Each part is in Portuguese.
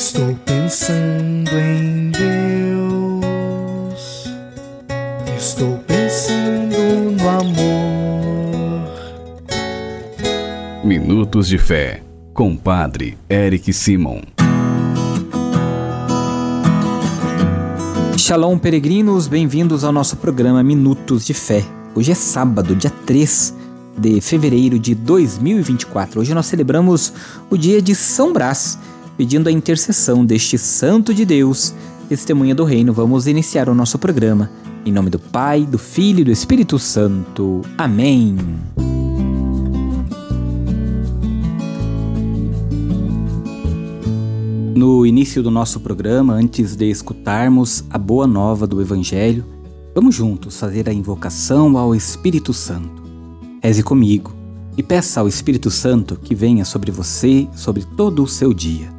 Estou pensando em Deus. Estou pensando no amor. Minutos de Fé, com Padre Eric Simon. Shalom, peregrinos, bem-vindos ao nosso programa Minutos de Fé. Hoje é sábado, dia 3 de fevereiro de 2024. Hoje nós celebramos o dia de São Brás, pedindo a intercessão deste santo de Deus, testemunha do reino. Vamos iniciar o nosso programa. Em nome do Pai, do Filho e do Espírito Santo. Amém. No início do nosso programa, antes de escutarmos a boa nova do Evangelho, vamos juntos fazer a invocação ao Espírito Santo. Reze comigo e peça ao Espírito Santo que venha sobre você, sobre todo o seu dia.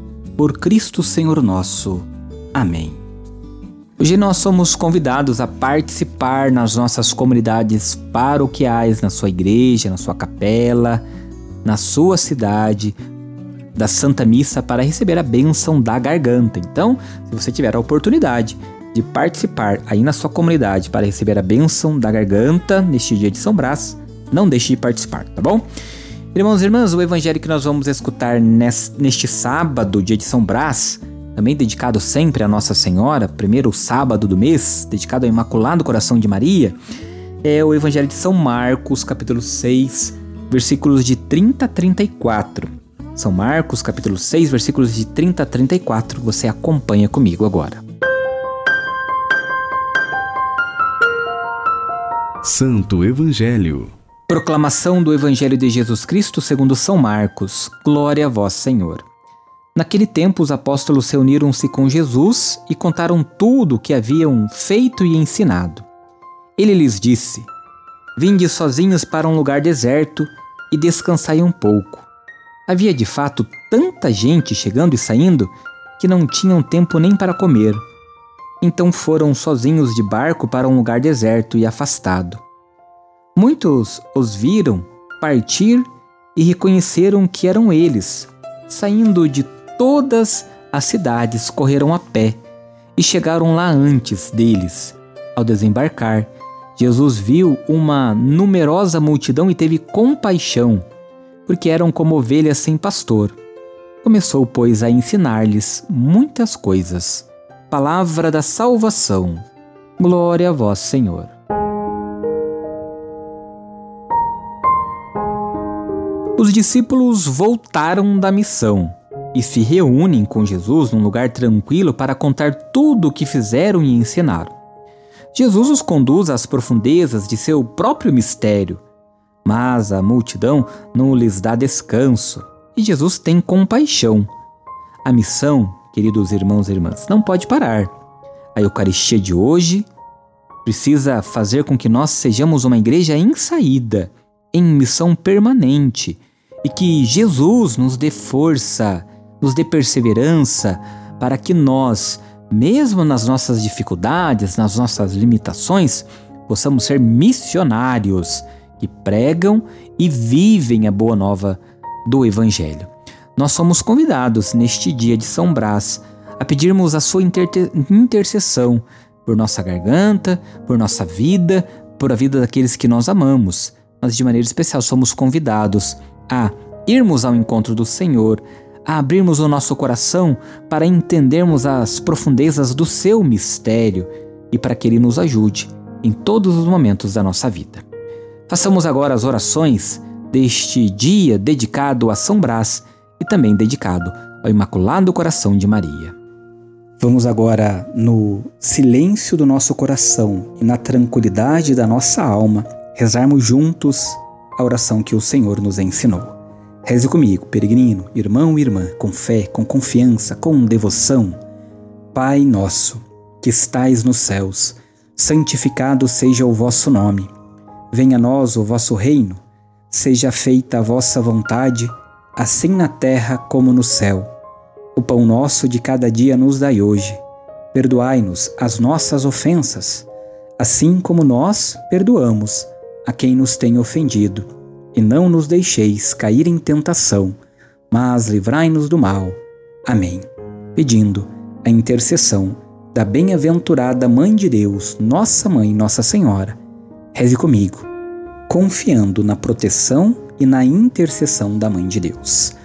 Por Cristo Senhor nosso. Amém. Hoje nós somos convidados a participar nas nossas comunidades paroquiais, na sua igreja, na sua capela, na sua cidade, da Santa Missa para receber a bênção da garganta. Então, se você tiver a oportunidade de participar aí na sua comunidade para receber a bênção da garganta neste dia de São Brás, não deixe de participar, tá bom? Irmãos e irmãs, o evangelho que nós vamos escutar neste sábado, dia de São Brás, também dedicado sempre a Nossa Senhora, primeiro sábado do mês, dedicado ao Imaculado Coração de Maria, é o evangelho de São Marcos, capítulo 6, versículos de 30 a 34. São Marcos, capítulo 6, versículos de 30 a 34. Você acompanha comigo agora. Santo Evangelho. Proclamação do Evangelho de Jesus Cristo segundo São Marcos. Glória a vós, Senhor. Naquele tempo, os apóstolos reuniram-se com Jesus e contaram tudo o que haviam feito e ensinado. Ele lhes disse: Vinde sozinhos para um lugar deserto e descansai um pouco. Havia de fato tanta gente chegando e saindo que não tinham tempo nem para comer. Então foram sozinhos de barco para um lugar deserto e afastado. Muitos os viram partir e reconheceram que eram eles. Saindo de todas as cidades, correram a pé e chegaram lá antes deles. Ao desembarcar, Jesus viu uma numerosa multidão e teve compaixão porque eram como ovelhas sem pastor. Começou, pois, a ensinar-lhes muitas coisas. Palavra da salvação. Glória a vós, Senhor. Os discípulos voltaram da missão e se reúnem com Jesus num lugar tranquilo para contar tudo o que fizeram e ensinaram. Jesus os conduz às profundezas de seu próprio mistério mas a multidão não lhes dá descanso e Jesus tem compaixão. A missão, queridos irmãos e irmãs, não pode parar. A Eucaristia de hoje precisa fazer com que nós sejamos uma igreja em saída, em missão permanente, e que Jesus nos dê força, nos dê perseverança para que nós, mesmo nas nossas dificuldades, nas nossas limitações, possamos ser missionários que pregam e vivem a boa nova do Evangelho. Nós somos convidados neste dia de São Brás a pedirmos a sua intercessão por nossa garganta, por nossa vida, por a vida daqueles que nós amamos. Mas de maneira especial somos convidados a irmos ao encontro do Senhor, a abrirmos o nosso coração para entendermos as profundezas do seu mistério e para que ele nos ajude em todos os momentos da nossa vida. Façamos agora as orações deste dia dedicado a São Brás e também dedicado ao Imaculado Coração de Maria. Vamos agora, no silêncio do nosso coração e na tranquilidade da nossa alma, rezarmos juntos a oração que o Senhor nos ensinou. Reze comigo, peregrino, irmão e irmã, com fé, com confiança, com devoção. Pai nosso, que estais nos céus, santificado seja o vosso nome. Venha a nós o vosso reino. Seja feita a vossa vontade, assim na terra como no céu. O pão nosso de cada dia nos dai hoje. Perdoai-nos as nossas ofensas, assim como nós perdoamos a quem nos tem ofendido. E não nos deixeis cair em tentação, mas livrai-nos do mal. Amém. Pedindo a intercessão da bem-aventurada Mãe de Deus, Nossa Mãe, Nossa Senhora. Reze comigo, confiando na proteção e na intercessão da Mãe de Deus.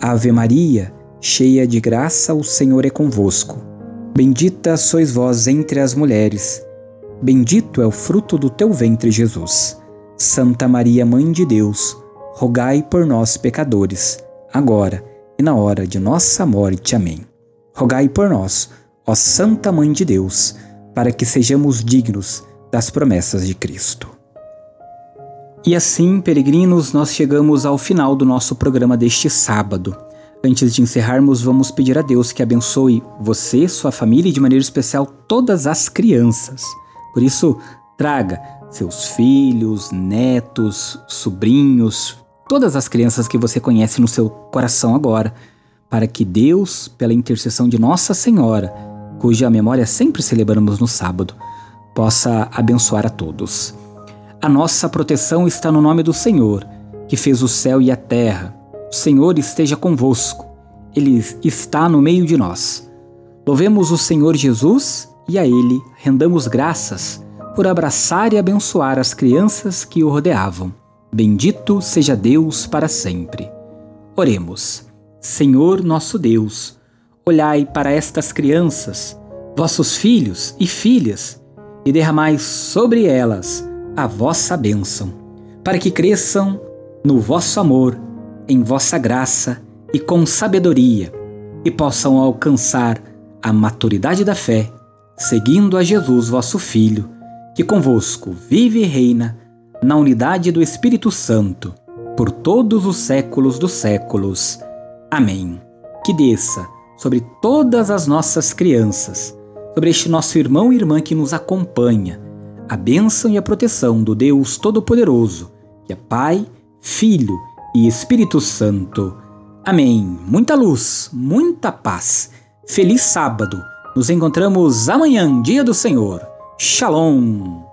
Ave Maria, cheia de graça, o Senhor é convosco. Bendita sois vós entre as mulheres. Bendito é o fruto do teu ventre, Jesus. Santa Maria, Mãe de Deus, rogai por nós, pecadores, agora e na hora de nossa morte. Amém. Rogai por nós, ó Santa Mãe de Deus, para que sejamos dignos das promessas de Cristo. E assim, peregrinos, nós chegamos ao final do nosso programa deste sábado. Antes de encerrarmos, vamos pedir a Deus que abençoe você, sua família e de maneira especial todas as crianças. Por isso, traga seus filhos, netos, sobrinhos, todas as crianças que você conhece no seu coração agora, para que Deus, pela intercessão de Nossa Senhora, cuja memória sempre celebramos no sábado, possa abençoar a todos. A nossa proteção está no nome do Senhor, que fez o céu e a terra. O Senhor esteja convosco, Ele está no meio de nós. Louvemos o Senhor Jesus e a Ele rendamos graças por abraçar e abençoar as crianças que o rodeavam. Bendito seja Deus para sempre. Oremos. Senhor nosso Deus, olhai para estas crianças, vossos filhos e filhas, e derramai sobre elas a vossa bênção, para que cresçam no vosso amor, em vossa graça e com sabedoria, e possam alcançar a maturidade da fé, seguindo a Jesus, vosso Filho que convosco vive e reina na unidade do Espírito Santo, por todos os séculos dos séculos. Amém. Que desça sobre todas as nossas crianças, sobre este nosso irmão e irmã que nos acompanha, a bênção e a proteção do Deus Todo-Poderoso, que é Pai, Filho e Espírito Santo. Amém. Muita luz, muita paz. Feliz sábado. Nos encontramos amanhã, dia do Senhor. Shalom!